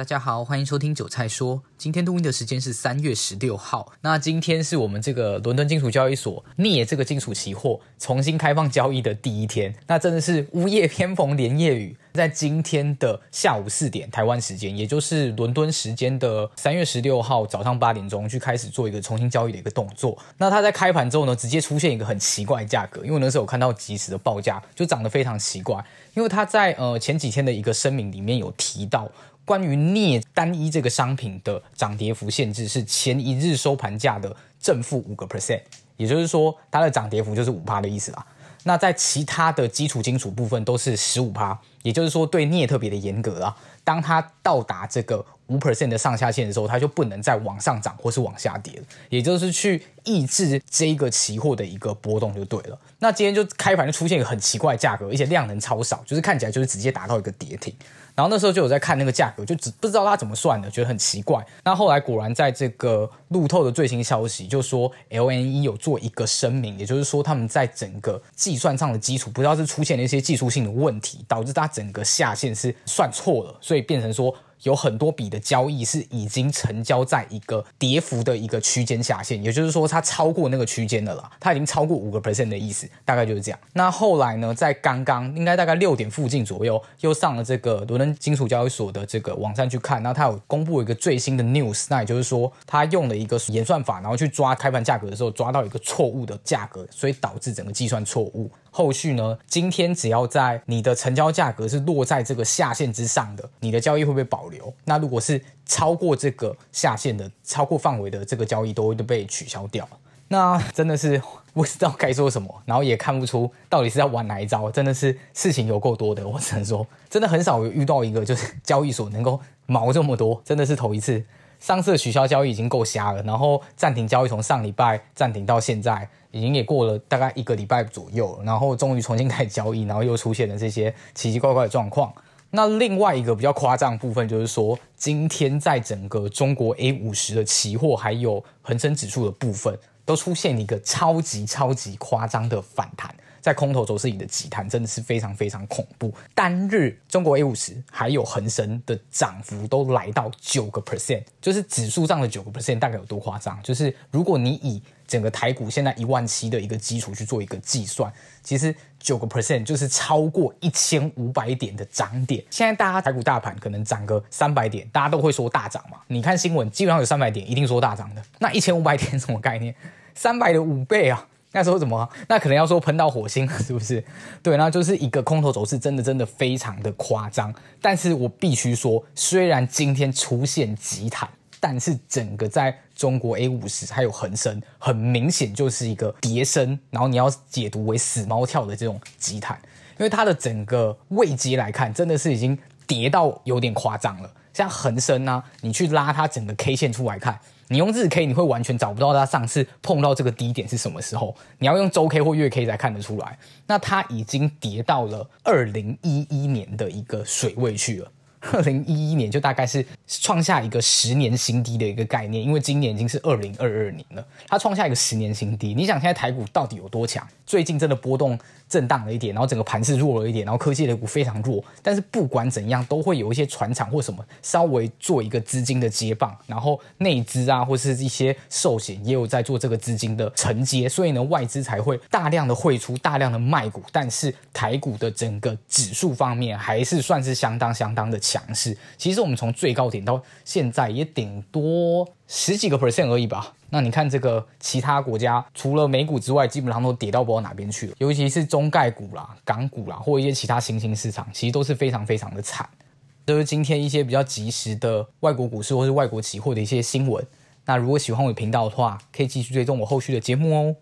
大家好，欢迎收听韭菜说。今天录音的时间是三月十六号。那今天是我们这个伦敦金属交易所镍这个金属期货重新开放交易的第一天。那真的是呜夜偏逢连夜雨，在今天的下午四点台湾时间，也就是伦敦时间的三月十六号早上八点钟，去开始做一个重新交易的一个动作。那它在开盘之后呢，直接出现一个很奇怪的价格，因为那时候有看到即时的报价，就涨得非常奇怪。因为它在呃前几天的一个声明里面有提到。关于镍单一这个商品的涨跌幅限制是前一日收盘价的正负五个 percent，也就是说它的涨跌幅就是五趴的意思啦。那在其他的基础金属部分都是十五趴，也就是说对镍特别的严格啊。当它到达这个五 percent 的上下限的时候，它就不能再往上涨或是往下跌了，也就是去抑制这一个期货的一个波动就对了。那今天就开盘就出现一个很奇怪的价格，而且量能超少，就是看起来就是直接达到一个跌停。然后那时候就有在看那个价格，就只不知道它怎么算的，觉得很奇怪。那后来果然在这个路透的最新消息，就说 LNE 有做一个声明，也就是说他们在整个计算上的基础，不知道是出现了一些技术性的问题，导致它整个下限是算错了，所以变成说。有很多笔的交易是已经成交在一个跌幅的一个区间下限，也就是说它超过那个区间的了，它已经超过五个 percent 的意思，大概就是这样。那后来呢，在刚刚应该大概六点附近左右，又上了这个伦敦金属交易所的这个网站去看，那它有公布一个最新的 news，那也就是说它用了一个演算法，然后去抓开盘价格的时候抓到一个错误的价格，所以导致整个计算错误。后续呢，今天只要在你的成交价格是落在这个下限之上的，你的交易会被保留。那如果是超过这个下限的、超过范围的这个交易，都会被取消掉。那真的是不知道该说什么，然后也看不出到底是在玩哪一招。真的是事情有够多的，我只能说，真的很少有遇到一个就是交易所能够毛这么多，真的是头一次。上次取消交易已经够瞎了，然后暂停交易从上礼拜暂停到现在。已经也过了大概一个礼拜左右，然后终于重新开始交易，然后又出现了这些奇奇怪怪的状况。那另外一个比较夸张的部分就是说，今天在整个中国 A 五十的期货还有恒生指数的部分，都出现一个超级超级夸张的反弹。在空头走势里的急弹真的是非常非常恐怖，单日中国 A 五十还有恒生的涨幅都来到九个 percent，就是指数上的九个 percent，大概有多夸张？就是如果你以整个台股现在一万七的一个基础去做一个计算，其实九个 percent 就是超过一千五百点的涨点。现在大家台股大盘可能涨个三百点，大家都会说大涨嘛？你看新闻，基本上有三百点一定说大涨的，那一千五百点什么概念？三百的五倍啊！那时候怎么？那可能要说喷到火星了，是不是？对，那就是一个空头走势，真的真的非常的夸张。但是我必须说，虽然今天出现急弹，但是整个在中国 A 五十还有恒生，很明显就是一个跌升，然后你要解读为死猫跳的这种急弹，因为它的整个位阶来看，真的是已经跌到有点夸张了。像恒生呢，你去拉它整个 K 线出来看。你用日 K，你会完全找不到它上次碰到这个低点是什么时候。你要用周 K 或月 K 才看得出来。那它已经跌到了二零一一年的一个水位去了。二零一一年就大概是创下一个十年新低的一个概念，因为今年已经是二零二二年了，它创下一个十年新低。你想现在台股到底有多强？最近真的波动震荡了一点，然后整个盘势弱了一点，然后科技类股非常弱。但是不管怎样，都会有一些船厂或什么稍微做一个资金的接棒，然后内资啊或是一些寿险也有在做这个资金的承接，所以呢外资才会大量的汇出，大量的卖股。但是台股的整个指数方面还是算是相当相当的强强势，其实我们从最高点到现在也顶多十几个 percent 而已吧。那你看这个其他国家，除了美股之外，基本上都跌到不知道哪边去了。尤其是中概股啦、港股啦，或一些其他新兴市场，其实都是非常非常的惨。这是今天一些比较及时的外国股市或是外国期货的一些新闻。那如果喜欢我的频道的话，可以继续追踪我后续的节目哦。